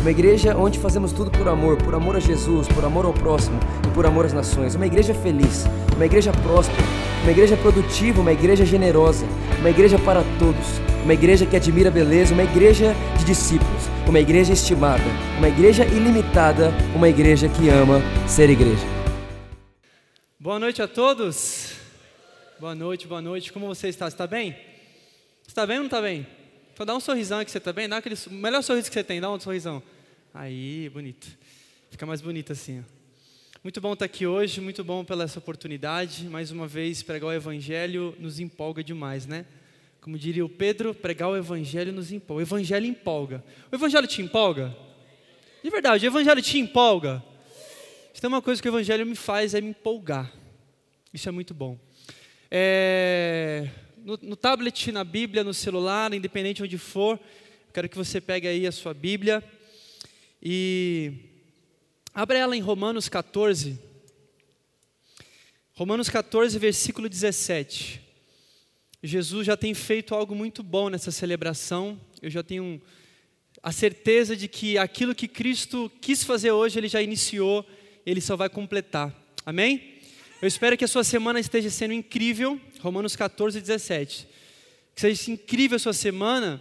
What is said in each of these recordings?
uma igreja onde fazemos tudo por amor, por amor a Jesus, por amor ao próximo e por amor às nações. Uma igreja feliz, uma igreja próspera, uma igreja produtiva, uma igreja generosa, uma igreja para todos, uma igreja que admira a beleza, uma igreja de discípulos, uma igreja estimada, uma igreja ilimitada, uma igreja que ama ser igreja. Boa noite a todos. Boa noite, boa noite. Como você está? Está bem? Está bem ou não está bem? Então dá um sorrisão aqui, você está bem? Dá aquele melhor sorriso que você tem, dá um sorrisão. Aí, bonito. Fica mais bonito assim. Ó. Muito bom estar aqui hoje, muito bom pela essa oportunidade. Mais uma vez, pregar o Evangelho nos empolga demais, né? Como diria o Pedro, pregar o Evangelho nos empolga. O Evangelho empolga. O Evangelho te empolga? De verdade, o Evangelho te empolga? Se tem uma coisa que o Evangelho me faz é me empolgar. Isso é muito bom. É, no, no, tablet, na Bíblia, no celular, independente de onde for, quero que você pegue aí a sua Bíblia e abra ela em Romanos 14. Romanos 14, versículo 17. Jesus já tem feito algo muito bom nessa celebração. Eu já tenho a certeza de que aquilo que Cristo quis fazer hoje, Ele já iniciou, Ele só vai completar. Amém? Eu espero que a sua semana esteja sendo incrível. Romanos 14, 17. Que seja incrível a sua semana.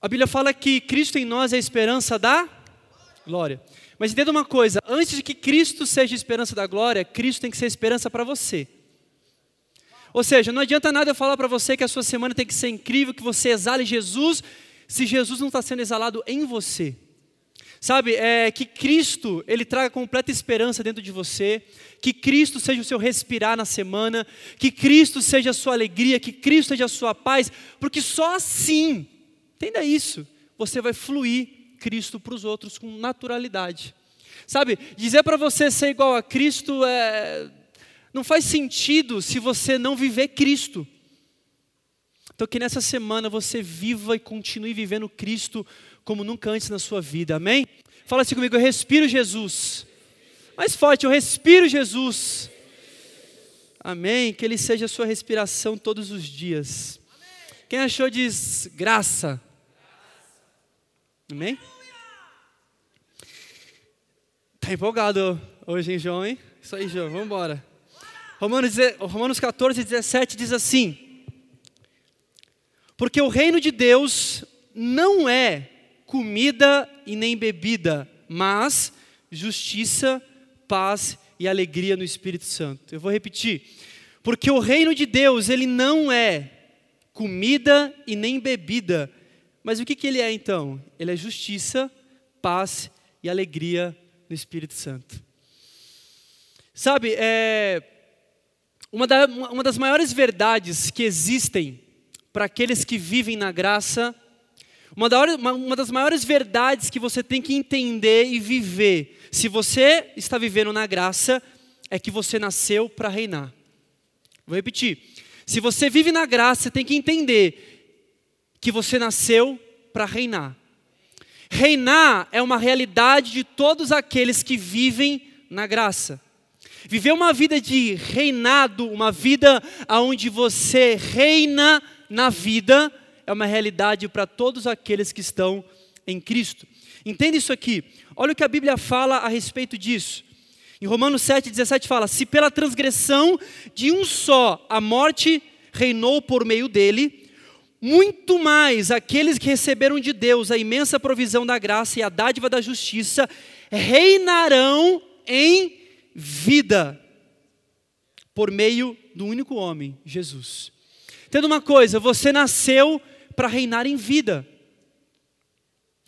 A Bíblia fala que Cristo em nós é a esperança da glória. Mas entenda uma coisa: antes de que Cristo seja a esperança da glória, Cristo tem que ser a esperança para você. Ou seja, não adianta nada eu falar para você que a sua semana tem que ser incrível, que você exale Jesus, se Jesus não está sendo exalado em você. Sabe, é, que Cristo, Ele traga completa esperança dentro de você, que Cristo seja o seu respirar na semana, que Cristo seja a sua alegria, que Cristo seja a sua paz, porque só assim, entenda isso, você vai fluir Cristo para os outros com naturalidade. Sabe, dizer para você ser igual a Cristo é, não faz sentido se você não viver Cristo. Então, que nessa semana você viva e continue vivendo Cristo como nunca antes na sua vida, amém? Fala assim comigo, eu respiro Jesus. Mais forte, eu respiro Jesus. Amém? Que Ele seja a sua respiração todos os dias. Quem achou diz graça. Amém? Está empolgado hoje, hein, João? Hein? Isso aí, João, vamos embora. Romanos, Romanos 14, 17 diz assim: Porque o reino de Deus não é comida e nem bebida, mas justiça, paz e alegria no Espírito Santo. Eu vou repetir. Porque o reino de Deus, ele não é comida e nem bebida. Mas o que, que ele é então? Ele é justiça, paz e alegria no Espírito Santo. Sabe, é, uma, da, uma das maiores verdades que existem para aqueles que vivem na graça uma, uma, das maiores verdades que você tem que entender e viver, se você está vivendo na graça, é que você nasceu para reinar. Vou repetir. Se você vive na graça, tem que entender que você nasceu para reinar. Reinar é uma realidade de todos aqueles que vivem na graça. Viver uma vida de reinado, uma vida onde você reina na vida, é uma realidade para todos aqueles que estão em Cristo. Entenda isso aqui. Olha o que a Bíblia fala a respeito disso. Em Romanos 7,17 fala: Se pela transgressão de um só a morte reinou por meio dele, muito mais aqueles que receberam de Deus a imensa provisão da graça e a dádiva da justiça reinarão em vida por meio do único homem, Jesus. Entenda uma coisa: você nasceu para reinar em vida.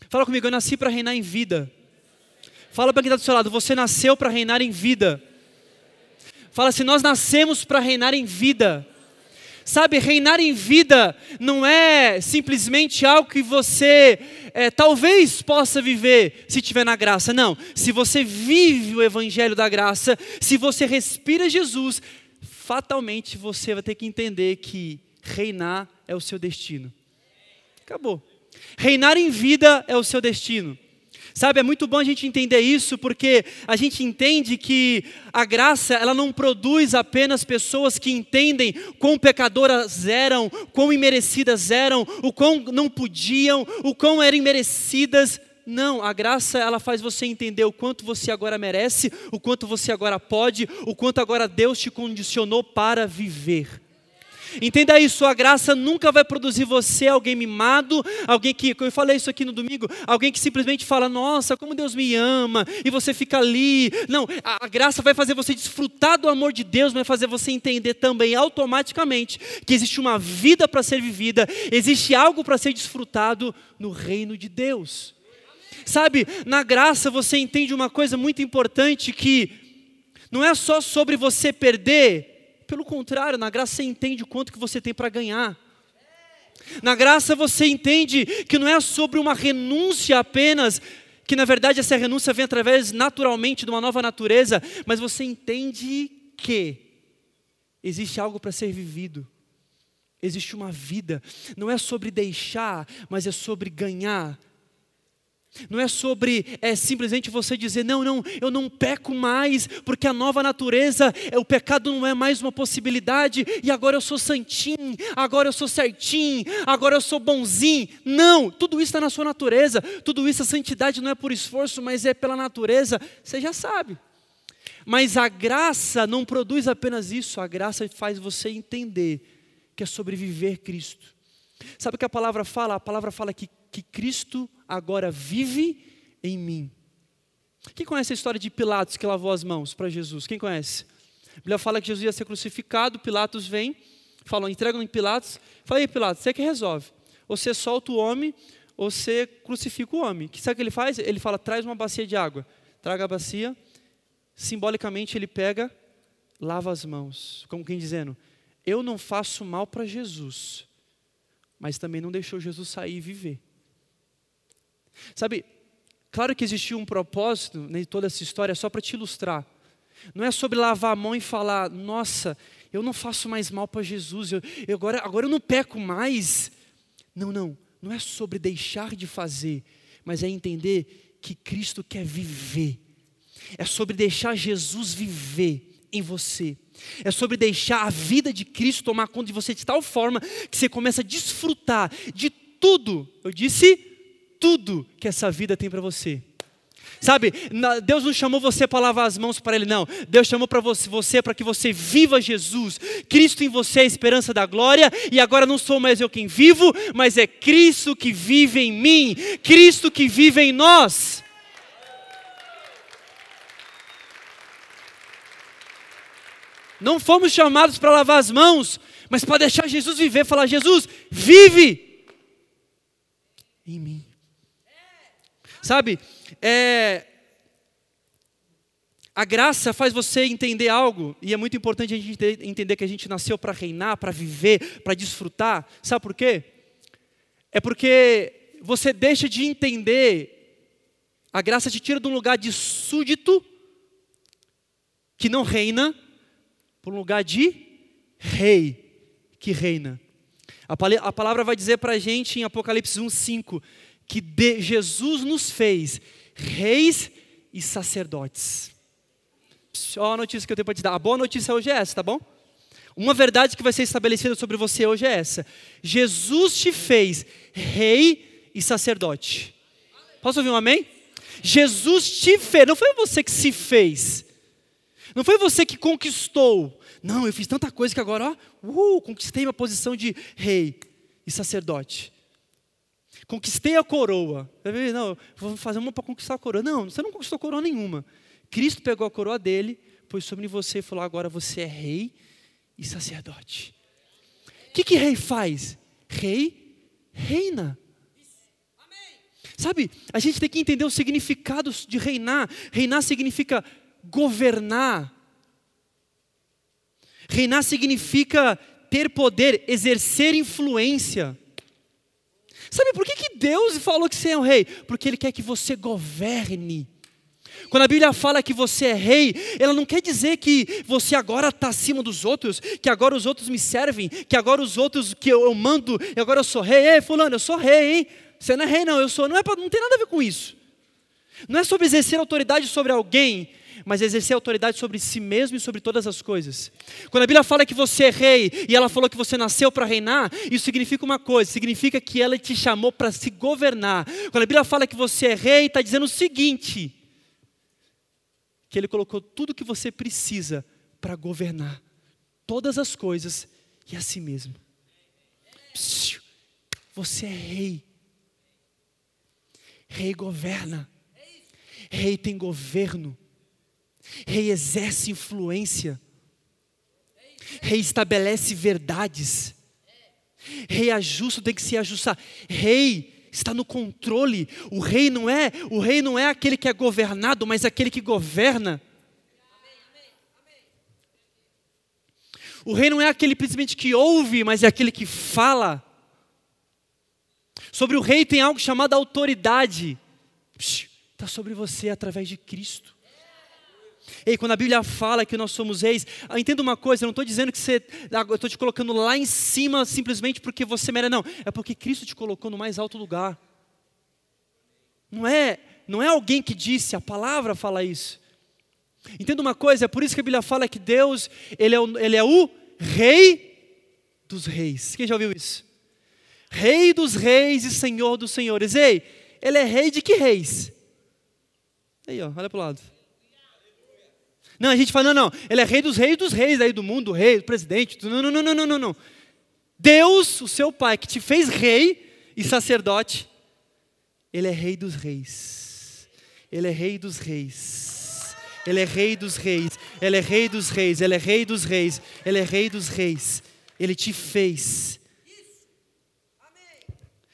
Fala comigo, eu nasci para reinar em vida. Fala para quem está do seu lado, você nasceu para reinar em vida. Fala assim, nós nascemos para reinar em vida. Sabe, reinar em vida não é simplesmente algo que você é, talvez possa viver se tiver na graça. Não. Se você vive o evangelho da graça, se você respira Jesus, fatalmente você vai ter que entender que reinar é o seu destino. Acabou. Reinar em vida é o seu destino. Sabe, é muito bom a gente entender isso, porque a gente entende que a graça, ela não produz apenas pessoas que entendem quão pecadoras eram, quão imerecidas eram, o quão não podiam, o quão eram imerecidas. Não, a graça ela faz você entender o quanto você agora merece, o quanto você agora pode, o quanto agora Deus te condicionou para viver. Entenda isso, a graça nunca vai produzir você alguém mimado, alguém que, eu falei isso aqui no domingo, alguém que simplesmente fala, nossa, como Deus me ama, e você fica ali. Não, a, a graça vai fazer você desfrutar do amor de Deus, vai fazer você entender também automaticamente que existe uma vida para ser vivida, existe algo para ser desfrutado no reino de Deus. Sabe, na graça você entende uma coisa muito importante que não é só sobre você perder pelo contrário, na graça você entende o quanto que você tem para ganhar. Na graça você entende que não é sobre uma renúncia apenas, que na verdade essa renúncia vem através naturalmente de uma nova natureza, mas você entende que existe algo para ser vivido. Existe uma vida, não é sobre deixar, mas é sobre ganhar, não é sobre é, simplesmente você dizer, não, não, eu não peco mais, porque a nova natureza, é, o pecado não é mais uma possibilidade, e agora eu sou santinho, agora eu sou certinho, agora eu sou bonzinho. Não, tudo isso está na sua natureza, tudo isso, a santidade não é por esforço, mas é pela natureza, você já sabe. Mas a graça não produz apenas isso, a graça faz você entender que é sobre viver Cristo. Sabe o que a palavra fala? A palavra fala que, que Cristo agora vive em mim. Quem conhece a história de Pilatos que lavou as mãos para Jesus? Quem conhece? A Bíblia fala que Jesus ia ser crucificado, Pilatos vem, fala, entrega em Pilatos, fala, aí Pilatos, você que resolve. Ou você solta o homem, ou você crucifica o homem. Que sabe o que ele faz? Ele fala, traz uma bacia de água. Traga a bacia, simbolicamente ele pega, lava as mãos. Como quem dizendo, eu não faço mal para Jesus, mas também não deixou Jesus sair e viver. Sabe, claro que existiu um propósito em toda essa história, só para te ilustrar. Não é sobre lavar a mão e falar, nossa, eu não faço mais mal para Jesus, eu, eu, agora, agora eu não peco mais. Não, não, não é sobre deixar de fazer, mas é entender que Cristo quer viver. É sobre deixar Jesus viver em você. É sobre deixar a vida de Cristo tomar conta de você de tal forma que você começa a desfrutar de tudo. Eu disse tudo que essa vida tem para você. Sabe, Deus não chamou você para lavar as mãos para Ele, não. Deus chamou para você, você para que você viva Jesus. Cristo em você é a esperança da glória, e agora não sou mais eu quem vivo, mas é Cristo que vive em mim, Cristo que vive em nós. Não fomos chamados para lavar as mãos, mas para deixar Jesus viver, falar: Jesus, vive em mim. Sabe, é, a graça faz você entender algo, e é muito importante a gente entender que a gente nasceu para reinar, para viver, para desfrutar. Sabe por quê? É porque você deixa de entender, a graça te tira de um lugar de súdito, que não reina, para um lugar de rei, que reina. A palavra vai dizer para a gente em Apocalipse 1,5 que de, Jesus nos fez reis e sacerdotes. Olha a notícia que eu tenho para te dar. A boa notícia hoje é essa, tá bom? Uma verdade que vai ser estabelecida sobre você hoje é essa: Jesus te fez rei e sacerdote. Posso ouvir um amém? Jesus te fez, não foi você que se fez, não foi você que conquistou. Não, eu fiz tanta coisa que agora, ó, uh, conquistei uma posição de rei e sacerdote. Conquistei a coroa. Não, vou fazer uma para conquistar a coroa. Não, você não conquistou coroa nenhuma. Cristo pegou a coroa dele, pôs sobre você e falou: agora você é rei e sacerdote. O que, que rei faz? Rei reina. Sabe, a gente tem que entender o significado de reinar. Reinar significa governar. Reinar significa ter poder, exercer influência. Sabe por que, que Deus falou que você é um rei? Porque Ele quer que você governe. Quando a Bíblia fala que você é rei, ela não quer dizer que você agora está acima dos outros, que agora os outros me servem, que agora os outros que eu, eu mando, e agora eu sou rei. Ei, fulano, eu sou rei, hein? Você não é rei, não, eu sou. Não, é pra, não tem nada a ver com isso. Não é sobre exercer autoridade sobre alguém, mas exercer autoridade sobre si mesmo e sobre todas as coisas. Quando a Bíblia fala que você é rei e ela falou que você nasceu para reinar, isso significa uma coisa: significa que ela te chamou para se governar. Quando a Bíblia fala que você é rei, está dizendo o seguinte: que Ele colocou tudo que você precisa para governar todas as coisas e a si mesmo. Você é rei. Rei governa. Rei tem governo. Rei exerce influência. Rei estabelece verdades. Rei ajusta, tem que se ajustar. Rei está no controle. O rei não é, o rei não é aquele que é governado, mas aquele que governa. O rei não é aquele simplesmente que ouve, mas é aquele que fala. Sobre o rei tem algo chamado autoridade. Está sobre você através de Cristo. Ei, quando a Bíblia fala que nós somos reis, ah, entenda uma coisa, eu não estou dizendo que você, ah, eu estou te colocando lá em cima simplesmente porque você merece, não. É porque Cristo te colocou no mais alto lugar. Não é, não é alguém que disse, a palavra fala isso. Entenda uma coisa, é por isso que a Bíblia fala que Deus, Ele é o, ele é o Rei dos Reis. Quem já ouviu isso? Rei dos Reis e Senhor dos Senhores. Ei, Ele é Rei de que reis? Aí, ó, olha para o lado. Não, a gente fala, não, não, ele é rei dos reis dos reis aí do mundo, rei, presidente. Não, não, não, não, não, não. Deus, o seu pai, que te fez rei e sacerdote, ele é rei dos reis. Ele é rei dos reis. Ele é rei dos reis. Ele é rei dos reis. Ele é rei dos reis. Ele é rei dos reis. Ele te fez.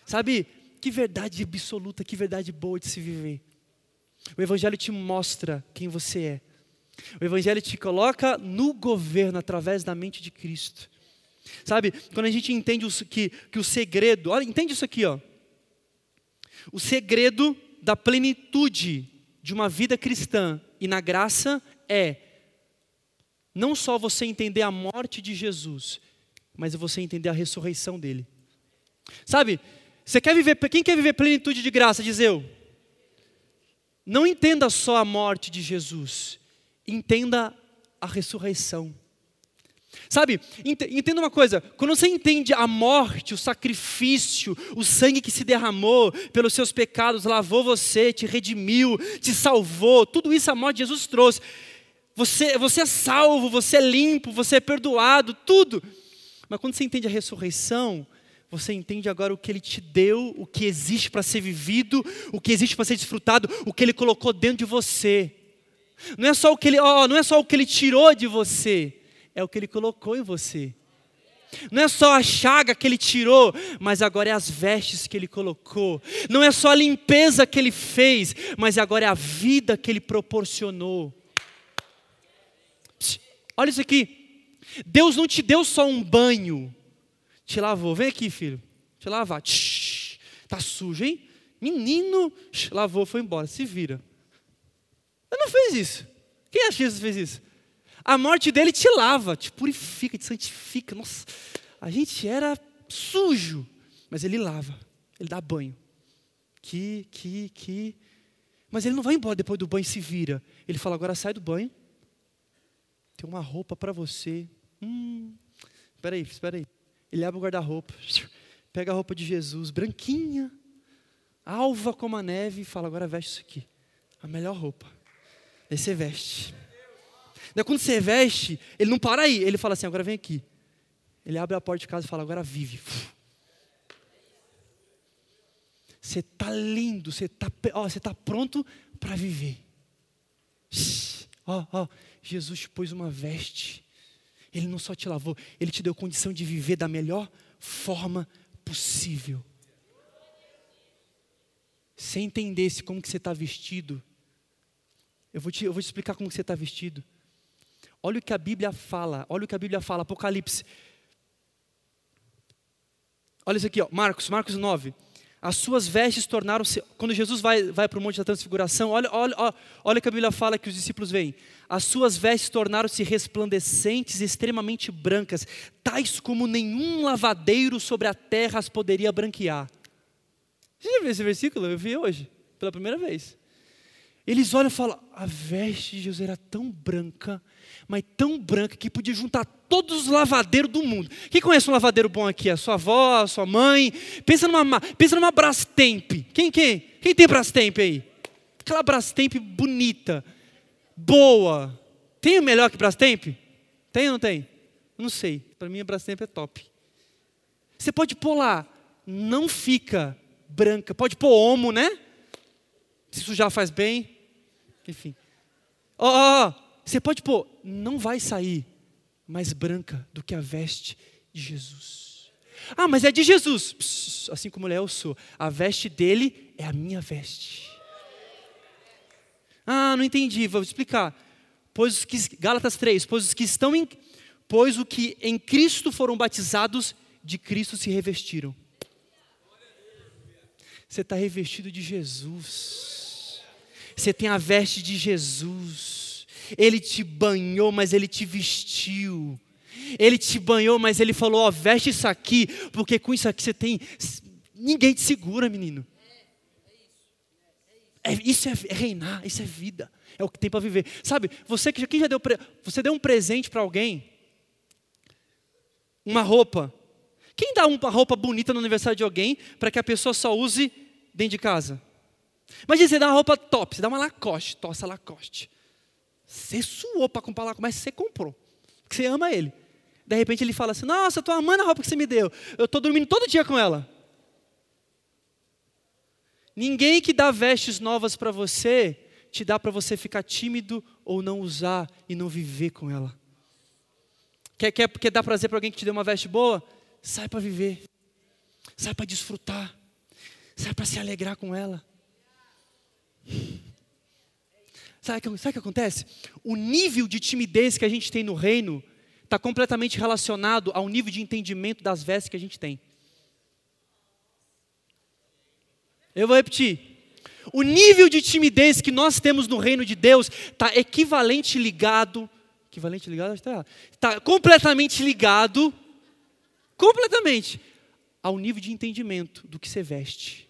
Sabe, que verdade absoluta, que verdade boa de se viver. O Evangelho te mostra quem você é. O Evangelho te coloca no governo através da mente de Cristo. Sabe, quando a gente entende que, que o segredo, olha, entende isso aqui, ó. O segredo da plenitude de uma vida cristã e na graça é não só você entender a morte de Jesus, mas você entender a ressurreição dele. Sabe, você quer viver, quem quer viver plenitude de graça, diz eu? Não entenda só a morte de Jesus, entenda a ressurreição. Sabe, entenda uma coisa: quando você entende a morte, o sacrifício, o sangue que se derramou pelos seus pecados, lavou você, te redimiu, te salvou, tudo isso a morte de Jesus trouxe. Você, você é salvo, você é limpo, você é perdoado, tudo. Mas quando você entende a ressurreição, você entende agora o que Ele te deu, o que existe para ser vivido, o que existe para ser desfrutado, o que Ele colocou dentro de você. Não é só o que ele, oh, não é só o que ele tirou de você, é o que ele colocou em você. Não é só a chaga que ele tirou, mas agora é as vestes que ele colocou. Não é só a limpeza que ele fez, mas agora é a vida que ele proporcionou. Olha isso aqui. Deus não te deu só um banho, te lavou. Vem aqui, filho, te lavar. Tá sujo, hein? Menino, lavou, foi embora. Se vira. Ele não fez isso. Quem acha que Jesus fez isso? A morte dele te lava, te purifica, te santifica. Nossa, a gente era sujo, mas ele lava, ele dá banho. Que, que, que. Mas ele não vai embora depois do banho e se vira. Ele fala: agora sai do banho. Tem uma roupa para você. Hum, espera aí, espera aí. Ele abre o guarda-roupa, pega a roupa de Jesus, branquinha, alva como a neve, e fala: agora veste isso aqui. A melhor roupa. Aí você veste. Daí quando você veste, ele não para aí, ele fala assim: agora vem aqui. Ele abre a porta de casa e fala: agora vive. Você está lindo, você está você tá pronto para viver. Jesus te pôs uma veste. Ele não só te lavou, ele te deu condição de viver da melhor forma possível. Você entendesse como que você está vestido, eu vou te, eu vou te explicar como você está vestido. Olha o que a Bíblia fala, olha o que a Bíblia fala, Apocalipse. Olha isso aqui, ó, Marcos, Marcos 9. As suas vestes tornaram-se. Quando Jesus vai, vai para o Monte da Transfiguração, olha, olha, olha, olha que a Bíblia fala que os discípulos veem. As suas vestes tornaram-se resplandecentes extremamente brancas, tais como nenhum lavadeiro sobre a terra as poderia branquear. Você já viu esse versículo? Eu vi hoje, pela primeira vez. Eles olham e falam: a veste de Jesus era tão branca, mas tão branca que podia juntar todos os lavadeiros do mundo. Quem conhece um lavadeiro bom aqui? A sua avó, a sua mãe? Pensa numa, pensa numa Brastemp. Quem, quem? Quem tem Brastemp aí? Aquela Brastemp bonita, boa. Tem o melhor que Brastemp? Tem ou não tem? Não sei. Para mim a Brastemp é top. Você pode pôr lá, não fica branca. Pode pôr homo, né? Se já faz bem. Enfim. Ó, oh, você pode pôr, não vai sair mais branca do que a veste de Jesus. Ah, mas é de Jesus. Pss, assim como ele é, eu sou. A veste dele é a minha veste. Ah, não entendi, vou explicar. Pois os que, Gálatas 3, pois os que estão em, pois o que em Cristo foram batizados, de Cristo se revestiram. Você está revestido de Jesus. Você tem a veste de Jesus. Ele te banhou, mas ele te vestiu. Ele te banhou, mas ele falou: Ó, oh, veste isso aqui, porque com isso aqui você tem. Ninguém te segura, menino. É, isso é reinar, isso é vida. É o que tem para viver. Sabe, você que quem já deu, você deu um presente para alguém, uma roupa. Quem dá uma roupa bonita no aniversário de alguém para que a pessoa só use dentro de casa? Imagina você dá uma roupa top, você dá uma Lacoste, tossa Lacoste. Você suou para comprar Lacoste, mas você comprou, porque você ama ele. De repente ele fala assim: Nossa, eu estou amando a roupa que você me deu. Eu estou dormindo todo dia com ela. Ninguém que dá vestes novas para você te dá para você ficar tímido ou não usar e não viver com ela. Quer, quer, quer dar prazer para alguém que te deu uma veste boa? Sai para viver. Sai para desfrutar. Sai para se alegrar com ela. Sabe o que, acontece? O nível de timidez que a gente tem no reino está completamente relacionado ao nível de entendimento das vestes que a gente tem. Eu vou repetir. O nível de timidez que nós temos no reino de Deus está equivalente ligado. Equivalente ligado? Está tá completamente ligado. Completamente. Ao nível de entendimento do que você veste.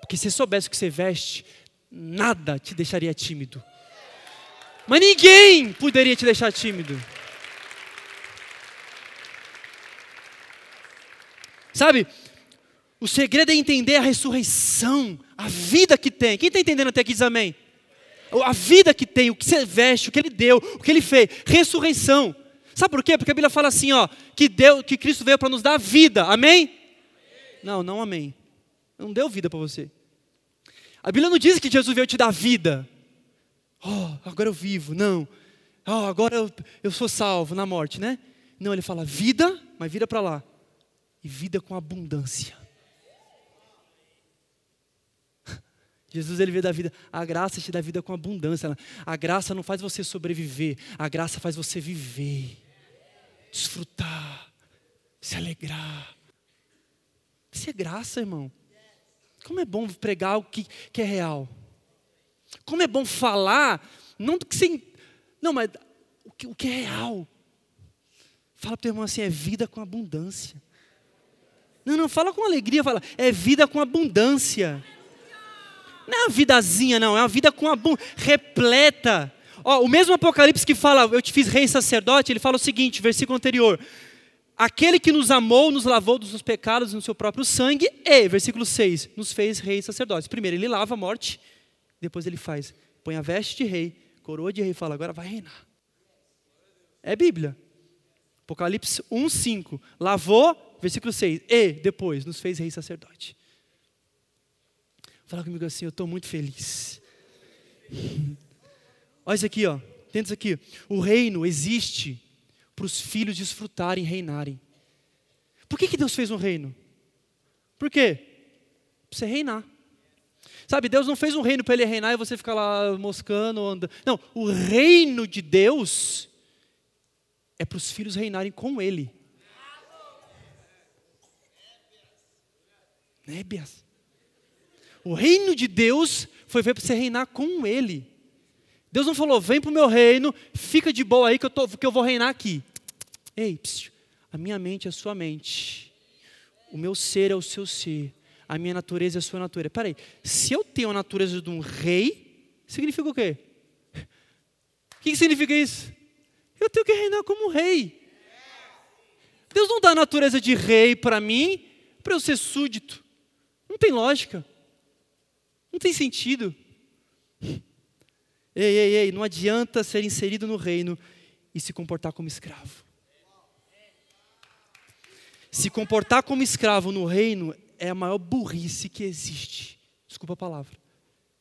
Porque se soubesse o que você veste, nada te deixaria tímido. Mas ninguém poderia te deixar tímido. Sabe, o segredo é entender a ressurreição, a vida que tem. Quem está entendendo até aqui diz amém? A vida que tem, o que você veste, o que ele deu, o que ele fez, ressurreição. Sabe por quê? Porque a Bíblia fala assim, ó, que Deus, que Cristo veio para nos dar vida. Amém? Não, não amém. Não deu vida para você. A Bíblia não diz que Jesus veio te dar vida. Oh, agora eu vivo. Não. Oh, agora eu, eu sou salvo na morte, né? Não, ele fala vida, mas vira para lá. E vida com abundância. Jesus ele veio da vida, a graça te dá vida com abundância. A graça não faz você sobreviver, a graça faz você viver, desfrutar, se alegrar. Isso é graça, irmão. Como é bom pregar o que, que é real. Como é bom falar, não do que você. Não, mas o que, o que é real. Fala para o teu irmão assim: é vida com abundância. Não, não, fala com alegria, fala, é vida com abundância. Não é uma vidazinha, não, é uma vida com abundância, repleta. Ó, o mesmo Apocalipse que fala, eu te fiz rei sacerdote, ele fala o seguinte, versículo anterior. Aquele que nos amou, nos lavou dos seus pecados no seu próprio sangue, e, versículo 6, nos fez reis sacerdotes. Primeiro ele lava a morte, depois ele faz, põe a veste de rei, coroa de rei e fala, agora vai reinar. É Bíblia. Apocalipse 1, 5. Lavou, versículo 6. E, depois, nos fez rei sacerdote. Fala comigo assim, eu estou muito feliz. Olha isso aqui, ó. Tenta isso aqui. O reino existe para os filhos desfrutarem e reinarem. Por que, que Deus fez um reino? Por quê? Para você reinar. Sabe, Deus não fez um reino para ele reinar e você ficar lá moscando, andando. Não, o reino de Deus é para os filhos reinarem com ele. Nébias. O reino de Deus foi ver para você reinar com Ele. Deus não falou, vem para o meu reino, fica de boa aí que eu, tô, que eu vou reinar aqui. Ei, psiu, a minha mente é a sua mente. O meu ser é o seu ser. A minha natureza é a sua natureza. Peraí, se eu tenho a natureza de um rei, significa o quê? O que significa isso? Eu tenho que reinar como rei. Deus não dá a natureza de rei para mim, para eu ser súdito. Não tem lógica. Não tem sentido. Ei, ei, ei, não adianta ser inserido no reino e se comportar como escravo. Se comportar como escravo no reino é a maior burrice que existe. Desculpa a palavra.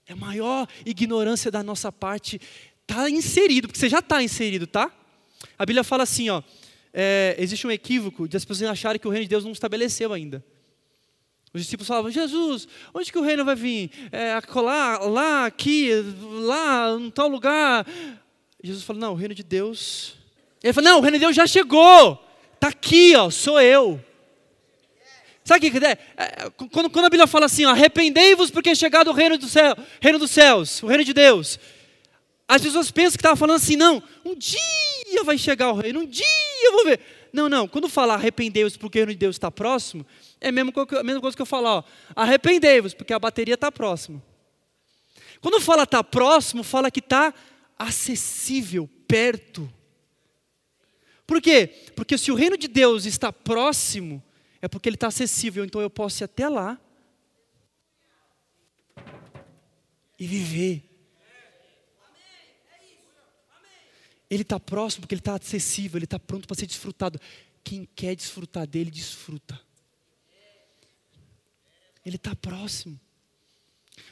É a maior ignorância da nossa parte. Está inserido, porque você já está inserido, tá? A Bíblia fala assim, ó. É, existe um equívoco de as pessoas acharem que o reino de Deus não estabeleceu ainda. Os discípulos falavam, Jesus, onde que o reino vai vir? É, lá, lá, aqui, lá, em tal lugar. Jesus falou, não, o reino de Deus. Ele falou, não, o reino de Deus já chegou. Está aqui, ó, sou eu. Sabe o que é? é? Quando, quando a Bíblia fala assim, arrependei-vos porque é chegado o reino, do céu, reino dos céus, o reino de Deus. As pessoas pensam que estava falando assim, não, um dia vai chegar o reino, um dia eu vou ver. Não, não, quando falar arrependei-vos porque o reino de Deus está próximo, é a mesma, coisa que eu falar, arrependei-vos porque a bateria está próxima. Quando fala está próximo, fala que está acessível, perto. Por quê? Porque se o reino de Deus está próximo, é porque ele está acessível, então eu posso ir até lá e viver. Ele está próximo porque ele está acessível, ele está pronto para ser desfrutado. Quem quer desfrutar dele, desfruta. Ele está próximo.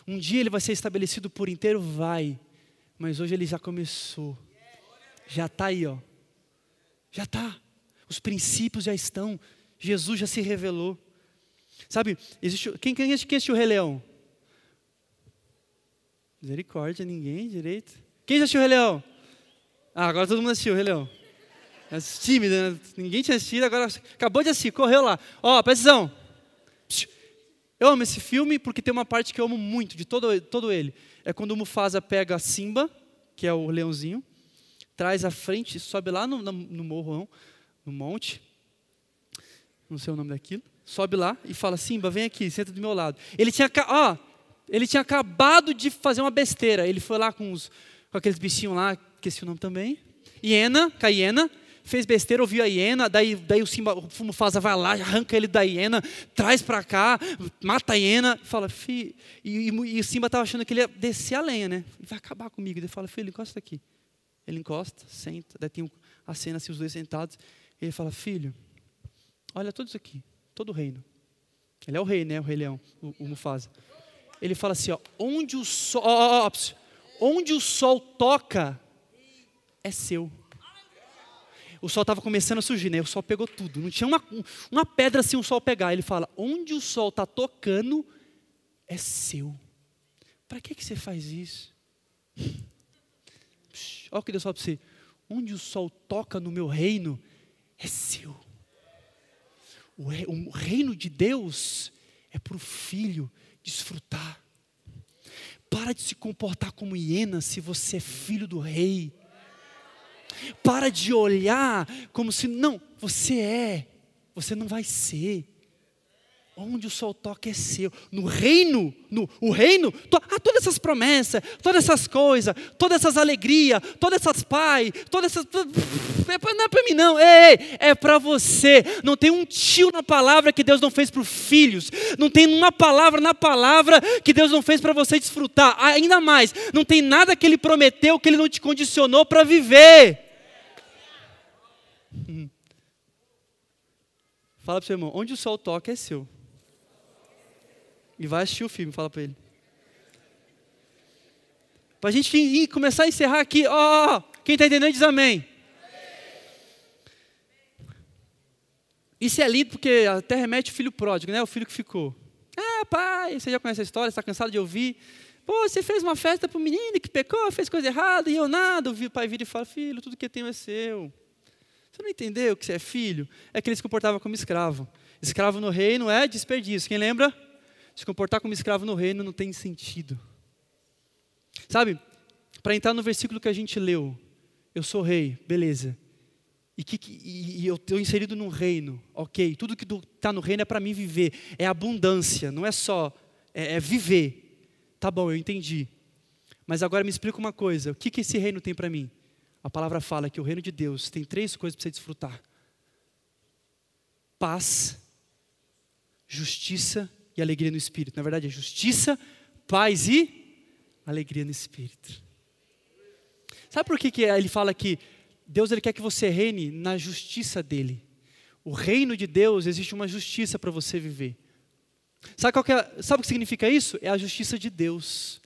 Um dia ele vai ser estabelecido por inteiro? Vai. Mas hoje ele já começou. Já está aí, ó. Já está. Os princípios já estão. Jesus já se revelou. Sabe, existe, quem, quem, quem assistiu o Rei Leão? Misericórdia, ninguém direito. Quem já assistiu o Rei Leão? Ah, agora todo mundo assistiu o Rei Leão. É tímido, né? Ninguém tinha assistido, agora acabou de assistir, correu lá. Ó, oh, atenção. Eu amo esse filme porque tem uma parte que eu amo muito, de todo, todo ele. É quando o Mufasa pega a Simba, que é o leãozinho, traz à frente, sobe lá no, no, no morro, no monte, não sei o nome daquilo, sobe lá e fala, Simba, vem aqui, senta do meu lado. Ele tinha, ó, ele tinha acabado de fazer uma besteira, ele foi lá com, os, com aqueles bichinhos lá, esqueci o nome também, hiena, com a hiena, fez besteira, ouviu a hiena, daí, daí o Simba, o Mufasa vai lá, arranca ele da hiena, traz para cá, mata a hiena, fala, filho, e, e, e, o Simba estava achando que ele ia descer a lenha, né? Vai acabar comigo. Ele fala, filho, encosta aqui. Ele encosta, senta, daí tem a cena assim, os dois sentados. Ele fala, filho, olha tudo isso aqui, todo o reino. Ele é o rei, né? O rei leão, o, o Mufasa. Ele fala assim, ó, onde o sol, onde o sol toca, é seu o sol estava começando a surgir, né? O sol pegou tudo. Não tinha uma, uma pedra assim o sol pegar. Ele fala: onde o sol está tocando é seu. Para que, que você faz isso? olha o que Deus fala para você: onde o sol toca no meu reino é seu. O, o reino de Deus é para o filho desfrutar. Para de se comportar como hiena se você é filho do rei. Para de olhar como se, não, você é, você não vai ser. Onde o sol toca é seu. No reino, no o reino, to, ah, todas essas promessas, todas essas coisas, todas essas alegrias, todas essas paz, todas essas. Não é para mim, não. Ei, é para você. Não tem um tio na palavra que Deus não fez para os filhos. Não tem uma palavra na palavra que Deus não fez para você desfrutar. Ainda mais, não tem nada que Ele prometeu que Ele não te condicionou para viver. Fala para o seu irmão, onde o sol toca é seu. E vai assistir o filme, fala para ele. Para a gente ir, começar a encerrar aqui, ó, oh, quem está entendendo diz amém. Isso é lindo porque até remete o filho pródigo, né? O filho que ficou. Ah, pai, você já conhece a história, está cansado de ouvir. Pô, você fez uma festa para o menino que pecou, fez coisa errada e eu nada. O pai vira e fala, filho, tudo que eu tenho é seu. Você não entendeu que você é filho? É que ele se comportava como escravo. Escravo no reino é desperdício. Quem lembra? Se comportar como escravo no reino não tem sentido. Sabe, para entrar no versículo que a gente leu, eu sou rei, beleza. E, que, e eu estou inserido num reino, ok. Tudo que está no reino é para mim viver. É abundância, não é só. É, é, viver. Tá bom, eu entendi. Mas agora me explica uma coisa: o que, que esse reino tem para mim? A palavra fala que o reino de Deus tem três coisas para você desfrutar: paz, justiça e alegria no espírito. Na verdade, é justiça, paz e alegria no espírito. Sabe por que, que ele fala que Deus ele quer que você reine na justiça dele. O reino de Deus existe uma justiça para você viver. Sabe, qual é, sabe o que significa isso? É a justiça de Deus.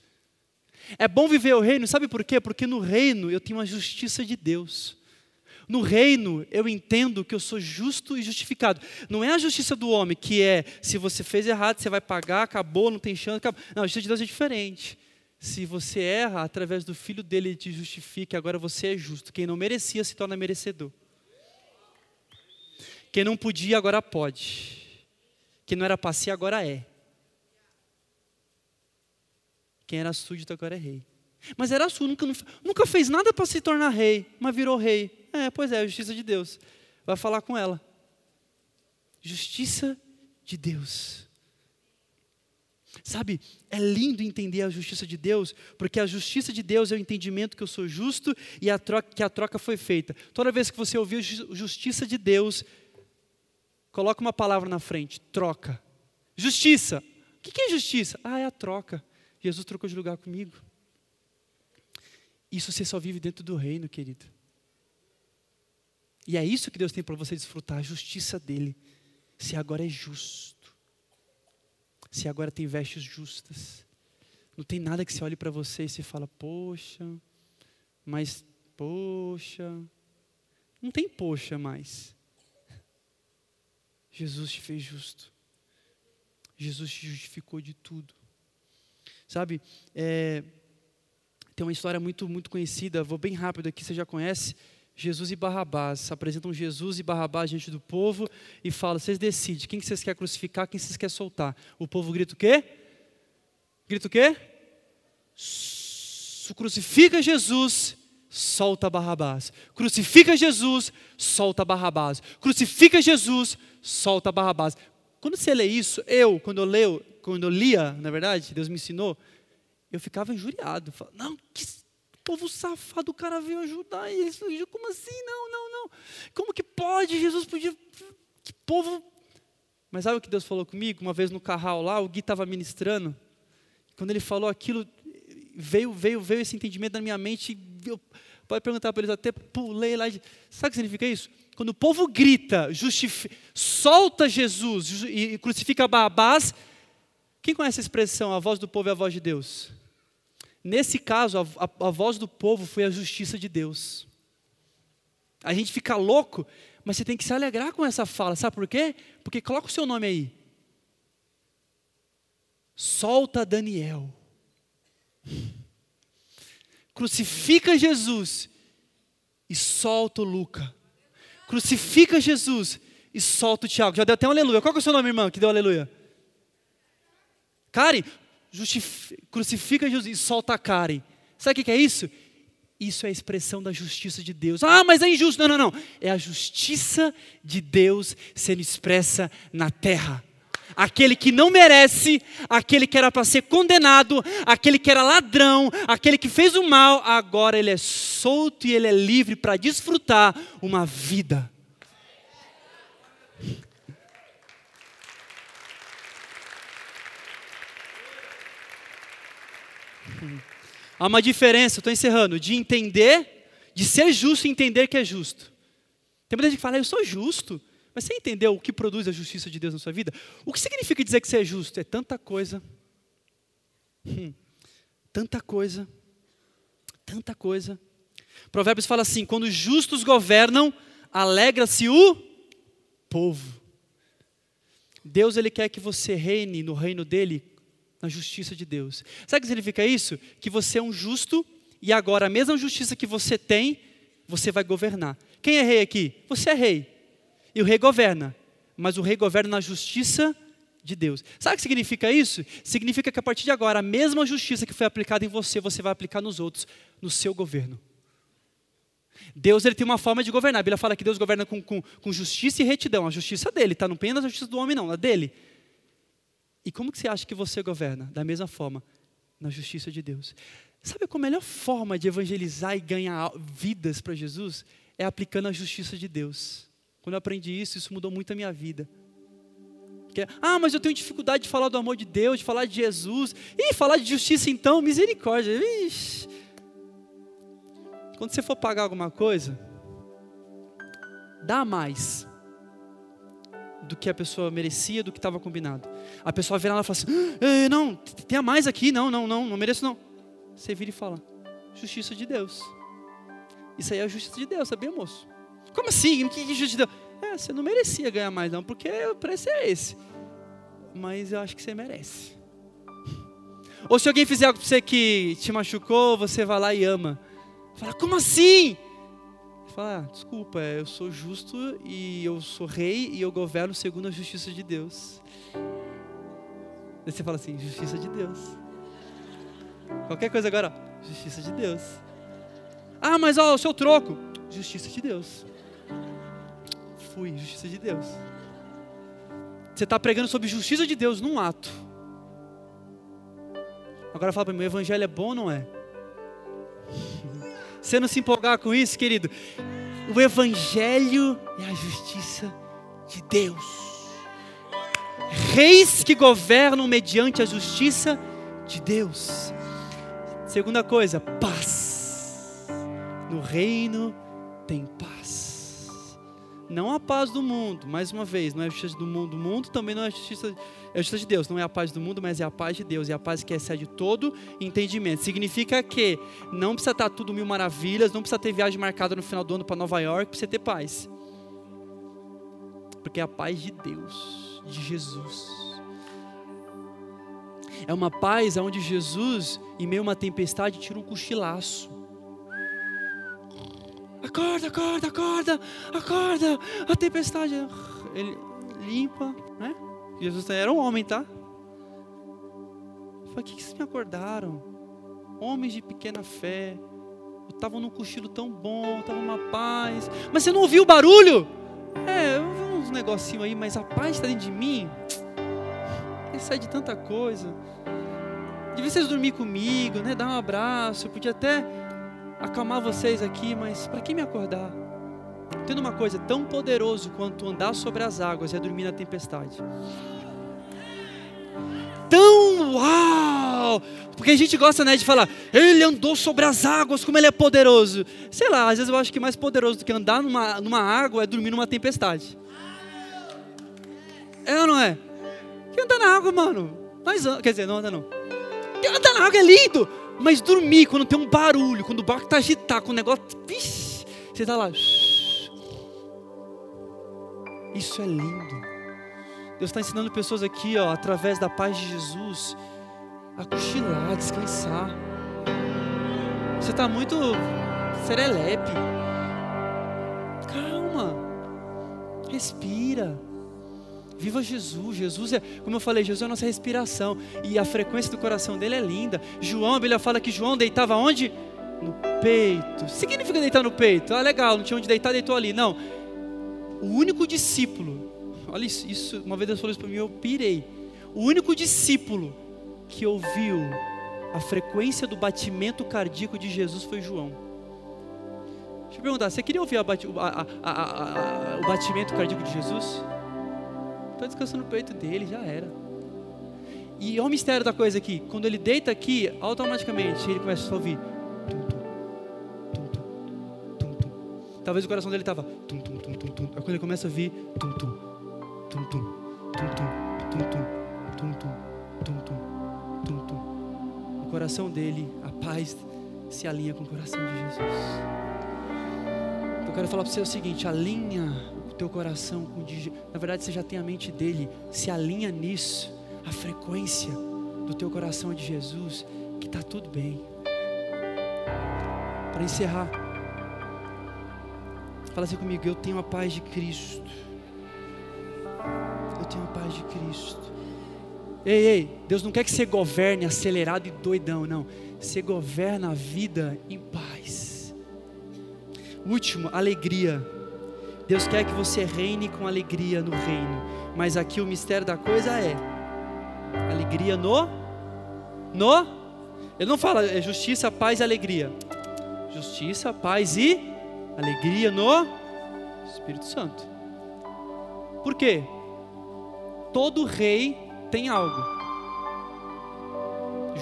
É bom viver o reino, sabe por quê? Porque no reino eu tenho a justiça de Deus. No reino eu entendo que eu sou justo e justificado. Não é a justiça do homem, que é se você fez errado, você vai pagar, acabou, não tem chance. Acabou. Não, a justiça de Deus é diferente. Se você erra, através do Filho dele, ele te justifica, agora você é justo. Quem não merecia se torna merecedor. Quem não podia, agora pode. Quem não era para ser, agora é. Quem era súdito, agora é rei. Mas era súdito, nunca, nunca fez nada para se tornar rei, mas virou rei. É, pois é, a justiça de Deus. Vai falar com ela. Justiça de Deus. Sabe, é lindo entender a justiça de Deus, porque a justiça de Deus é o entendimento que eu sou justo e a troca, que a troca foi feita. Toda vez que você ouvir justiça de Deus, coloca uma palavra na frente: troca. Justiça. O que é justiça? Ah, é a troca. Jesus trocou de lugar comigo. Isso você só vive dentro do reino, querido. E é isso que Deus tem para você desfrutar, a justiça dele. Se agora é justo se agora tem vestes justas. Não tem nada que você olhe para você e você fala, poxa, mas, poxa. Não tem poxa mais. Jesus te fez justo. Jesus te justificou de tudo. Sabe, é, tem uma história muito, muito conhecida, vou bem rápido aqui, você já conhece. Jesus e Barrabás. Apresentam Jesus e Barrabás diante do povo e falam: vocês decidem quem que vocês querem crucificar, quem vocês querem soltar. O povo grita o quê? Grita o quê? Crucifica Jesus, solta Barrabás. Crucifica Jesus, solta Barrabás. Crucifica Jesus, solta Barrabás. Quando você lê isso, eu, quando eu leio, quando eu lia, na verdade, Deus me ensinou, eu ficava injuriado. Falava, não, que povo safado, o cara veio ajudar eles. Como assim? Não, não, não. Como que pode? Jesus podia. Que povo. Mas sabe o que Deus falou comigo? Uma vez no carral lá, o Gui estava ministrando. Quando ele falou aquilo, veio, veio, veio esse entendimento na minha mente. Eu, pode perguntar para eles, até pulei lá. Sabe o que significa isso? Quando o povo grita, solta Jesus e crucifica Barrabás, quem conhece a expressão, a voz do povo é a voz de Deus? Nesse caso, a, a, a voz do povo foi a justiça de Deus. A gente fica louco, mas você tem que se alegrar com essa fala. Sabe por quê? Porque coloca o seu nome aí. Solta Daniel. Crucifica Jesus e solta o Luca. Crucifica Jesus e solta o Tiago. Já deu até um aleluia. Qual é o seu nome, irmão, que deu aleluia? Karen, crucifica Jesus e solta a Karen. Sabe o que é isso? Isso é a expressão da justiça de Deus. Ah, mas é injusto. Não, não, não. É a justiça de Deus sendo expressa na terra. Aquele que não merece, aquele que era para ser condenado, aquele que era ladrão, aquele que fez o mal, agora ele é solto e ele é livre para desfrutar uma vida. Há uma diferença, estou encerrando, de entender, de ser justo e entender que é justo. Tem muita gente que fala, eu sou justo. Mas você entendeu o que produz a justiça de Deus na sua vida? O que significa dizer que você é justo? É tanta coisa. Hum, tanta coisa. Tanta coisa. Provérbios fala assim: quando os justos governam, alegra-se o povo. Deus ele quer que você reine no reino dele na justiça de Deus. Sabe o que significa isso? Que você é um justo e agora a mesma justiça que você tem, você vai governar. Quem é rei aqui? Você é rei. E o rei governa. Mas o rei governa na justiça de Deus. Sabe o que significa isso? Significa que a partir de agora, a mesma justiça que foi aplicada em você, você vai aplicar nos outros, no seu governo. Deus ele tem uma forma de governar. A Bíblia fala que Deus governa com, com, com justiça e retidão. A justiça dele, tá? Não pensa a justiça do homem, não, a dele. E como que você acha que você governa? Da mesma forma, na justiça de Deus. Sabe qual a melhor forma de evangelizar e ganhar vidas para Jesus? É aplicando a justiça de Deus. Quando eu aprendi isso, isso mudou muito a minha vida. Porque, ah, mas eu tenho dificuldade de falar do amor de Deus, de falar de Jesus. E falar de justiça então, misericórdia. Ixi. Quando você for pagar alguma coisa, dá mais do que a pessoa merecia, do que estava combinado. A pessoa vira lá e fala assim: não, tem a mais aqui, não, não, não, não mereço não. Você vira e fala: justiça de Deus. Isso aí é a justiça de Deus, sabia, moço? Como assim? Que, que justiça de Deus? É, você não merecia ganhar mais, não, porque o preço é esse. Mas eu acho que você merece. Ou se alguém fizer algo para você que te machucou, você vai lá e ama. Fala, como assim? Fala, ah, desculpa, eu sou justo e eu sou rei e eu governo segundo a justiça de Deus. Aí você fala assim, justiça de Deus. Qualquer coisa agora, justiça de Deus. Ah, mas o seu troco, justiça de Deus. Fui, justiça de Deus. Você está pregando sobre justiça de Deus num ato. Agora fala para mim, o evangelho é bom ou não é? Você não se empolgar com isso, querido? O Evangelho é a justiça de Deus. Reis que governam mediante a justiça de Deus. Segunda coisa, paz. No reino tem paz. Não a paz do mundo, mais uma vez, não é a justiça do mundo. O mundo também não é a justiça, é a justiça de Deus. Não é a paz do mundo, mas é a paz de Deus. E a paz que excede todo entendimento. Significa que não precisa estar tudo mil maravilhas, não precisa ter viagem marcada no final do ano para Nova York, para você ter paz. Porque é a paz de Deus, de Jesus. É uma paz onde Jesus, em meio a uma tempestade, tira um cochilaço. Acorda, acorda, acorda, acorda. A tempestade. Ele limpa, né? Jesus era um homem, tá? Falei, o que, que vocês me acordaram? Homens de pequena fé. Estavam num cochilo tão bom, estava uma paz. Mas você não ouviu o barulho? É, eu vi uns negocinhos aí, mas a paz está dentro de mim. Ele sai de tanta coisa. Devia vocês dormir comigo, né? Dar um abraço. Eu podia até acalmar vocês aqui, mas para quem me acordar? Tendo uma coisa tão poderoso quanto andar sobre as águas é dormir na tempestade. Tão uau! Porque a gente gosta né, de falar, ele andou sobre as águas, como ele é poderoso. Sei lá, às vezes eu acho que mais poderoso do que andar numa, numa água é dormir numa tempestade. É ou não é? Que andar na água, mano? Nós, quer dizer, não anda não. Que andar na água é lindo. Mas dormir quando tem um barulho, quando o barco está agitado, quando o negócio. Vixi, você está lá. Isso é lindo. Deus está ensinando pessoas aqui, ó, através da paz de Jesus, a cochilar, a descansar. Você está muito serelepe. Calma. Respira. Viva Jesus. Jesus é, como eu falei, Jesus é a nossa respiração. E a frequência do coração dele é linda. João, a Bíblia fala que João deitava onde? No peito. Significa deitar no peito? Ah, legal, não tinha onde deitar, deitou ali. Não. O único discípulo, olha isso, isso uma vez Deus falou isso para mim, eu pirei. O único discípulo que ouviu a frequência do batimento cardíaco de Jesus foi João. Deixa eu perguntar, você queria ouvir a, a, a, o batimento cardíaco de Jesus? Está descansando no peito dele, já era. E olha o mistério da coisa aqui. Quando ele deita aqui, automaticamente ele começa a ouvir. Tum, tum, tum, Talvez o coração dele estava. Tum, tum, tum. Aí quando ele começa a ouvir. Tum, tum, tum, tum, tum, tum, tum, tum, tum, tum, tum, tum. O coração dele, a paz se alinha com o coração de Jesus. Eu quero falar para você o seguinte: alinha teu coração com na verdade você já tem a mente dele, se alinha nisso, a frequência do teu coração de Jesus, que está tudo bem. Para encerrar, fala assim comigo: eu tenho a paz de Cristo. Eu tenho a paz de Cristo. Ei, ei, Deus não quer que você governe acelerado e doidão, não. Você governa a vida em paz. Último, alegria. Deus quer que você reine com alegria no reino. Mas aqui o mistério da coisa é alegria no no Ele não fala é justiça, paz e alegria. Justiça, paz e alegria no Espírito Santo. Por quê? Todo rei tem algo.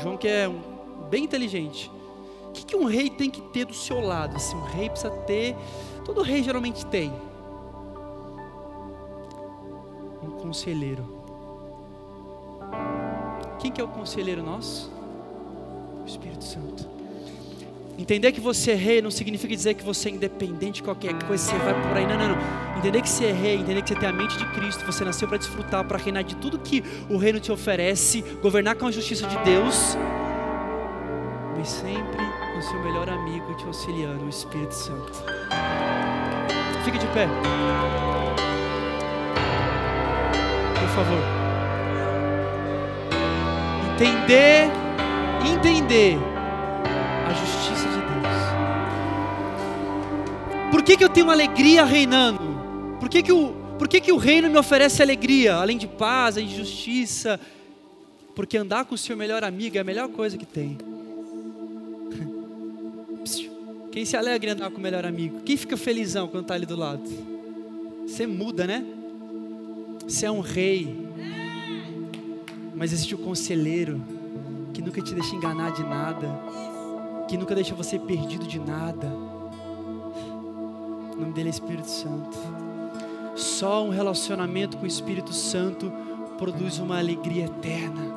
João que é um, bem inteligente. O que, que um rei tem que ter do seu lado? Assim, um rei precisa ter. Todo rei geralmente tem. Um conselheiro. Quem que é o conselheiro nosso? O Espírito Santo. Entender que você é rei não significa dizer que você é independente de qualquer coisa, você vai por aí. Não, não, não. Entender que você é rei, entender que você tem a mente de Cristo, você nasceu para desfrutar, para reinar de tudo que o reino te oferece, governar com a justiça de Deus, mas sempre com seu melhor amigo te auxiliando, o Espírito Santo. Fique de pé. Por favor. Entender, entender que, que eu tenho alegria reinando? Por que, que, o, por que, que o reino me oferece alegria? Além de paz, além de justiça. Porque andar com o seu melhor amigo é a melhor coisa que tem. Quem se alegra em andar com o melhor amigo? Quem fica felizão quando está ali do lado? Você muda, né? Você é um rei. Mas existe o conselheiro que nunca te deixa enganar de nada que nunca deixa você perdido de nada. O nome dele é Espírito Santo. Só um relacionamento com o Espírito Santo produz uma alegria eterna.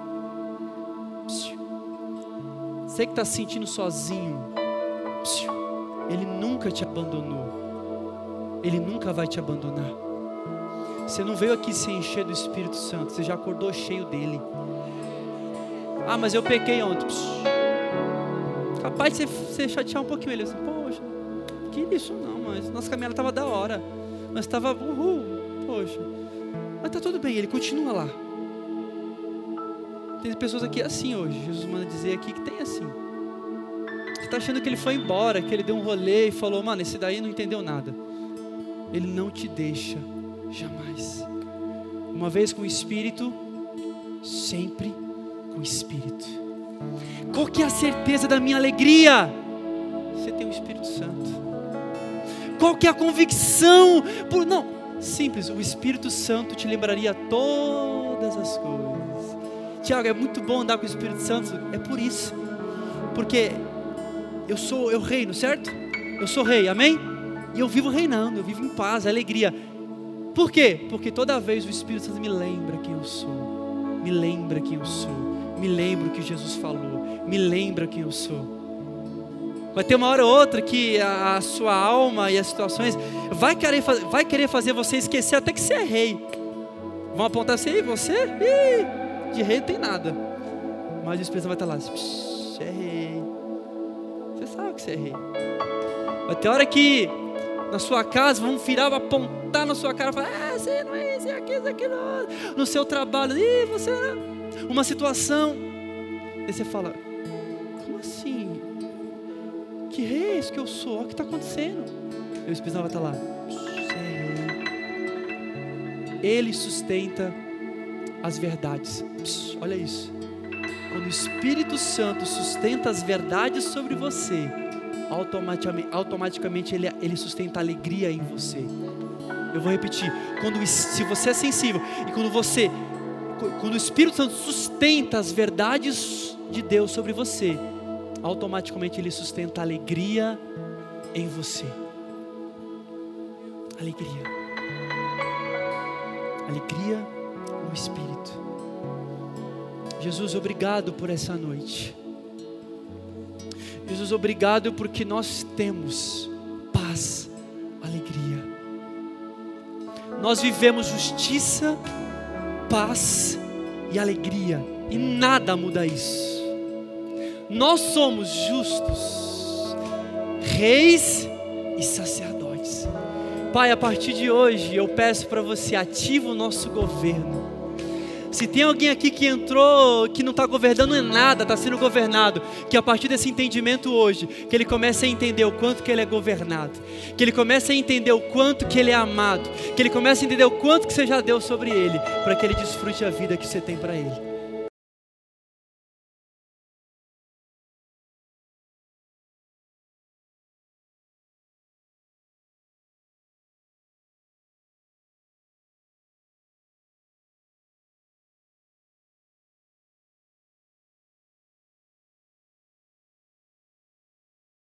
Você que está se sentindo sozinho, Ele nunca te abandonou. Ele nunca vai te abandonar. Você não veio aqui se encher do Espírito Santo, você já acordou cheio dele. Ah, mas eu pequei ontem. Capaz de você, chatear um pouquinho ele assim, poxa, que isso não, mas nossa caminhada estava da hora. Nós estava, uhul, poxa. Mas tá tudo bem, ele continua lá. Tem pessoas aqui assim hoje. Jesus manda dizer aqui que tem assim. Você está achando que ele foi embora, que ele deu um rolê e falou, mano, esse daí não entendeu nada. Ele não te deixa, jamais. Uma vez com o Espírito, sempre com o Espírito. Qual que é a certeza da minha alegria? Você tem o Espírito Santo. Qual que é a convicção? Por não, simples, o Espírito Santo te lembraria todas as coisas. Tiago, é muito bom andar com o Espírito Santo, é por isso. Porque eu sou, eu reino, certo? Eu sou rei, amém? E eu vivo reinando, eu vivo em paz, alegria. Por quê? Porque toda vez o Espírito Santo me lembra quem eu sou. Me lembra quem eu sou me lembro que Jesus falou, me lembra quem eu sou. Vai ter uma hora ou outra que a, sua alma e as situações vai querer, vai querer fazer você esquecer até que você é rei. Vão apontar assim, você? Ih, de rei não tem nada. Mas o Espírito vai estar lá, você é rei. Você sabe que você é rei. Vai ter hora que na sua casa vão virar, apontar na sua cara e falar, ah, você não é isso, é aquilo, é aquilo. No seu trabalho, ih, você não é uma situação. Aí você fala? Que rei é esse que eu sou? O que está acontecendo? E Espírito vai estar lá. Ele sustenta as verdades. olha isso. Quando o Espírito Santo sustenta as verdades sobre você, automaticamente, automaticamente ele, ele sustenta a alegria em você. Eu vou repetir. Quando se você é sensível e quando você quando o Espírito Santo sustenta as verdades de Deus sobre você, automaticamente ele sustenta alegria em você. Alegria. Alegria no Espírito. Jesus, obrigado por essa noite. Jesus, obrigado porque nós temos paz, alegria. Nós vivemos justiça paz e alegria, e nada muda isso. Nós somos justos, reis e sacerdotes. Pai, a partir de hoje eu peço para você ativa o nosso governo. Se tem alguém aqui que entrou, que não está governando em nada, está sendo governado, que a partir desse entendimento hoje, que ele comece a entender o quanto que ele é governado, que ele comece a entender o quanto que ele é amado, que ele comece a entender o quanto que você já deu sobre ele, para que ele desfrute a vida que você tem para ele.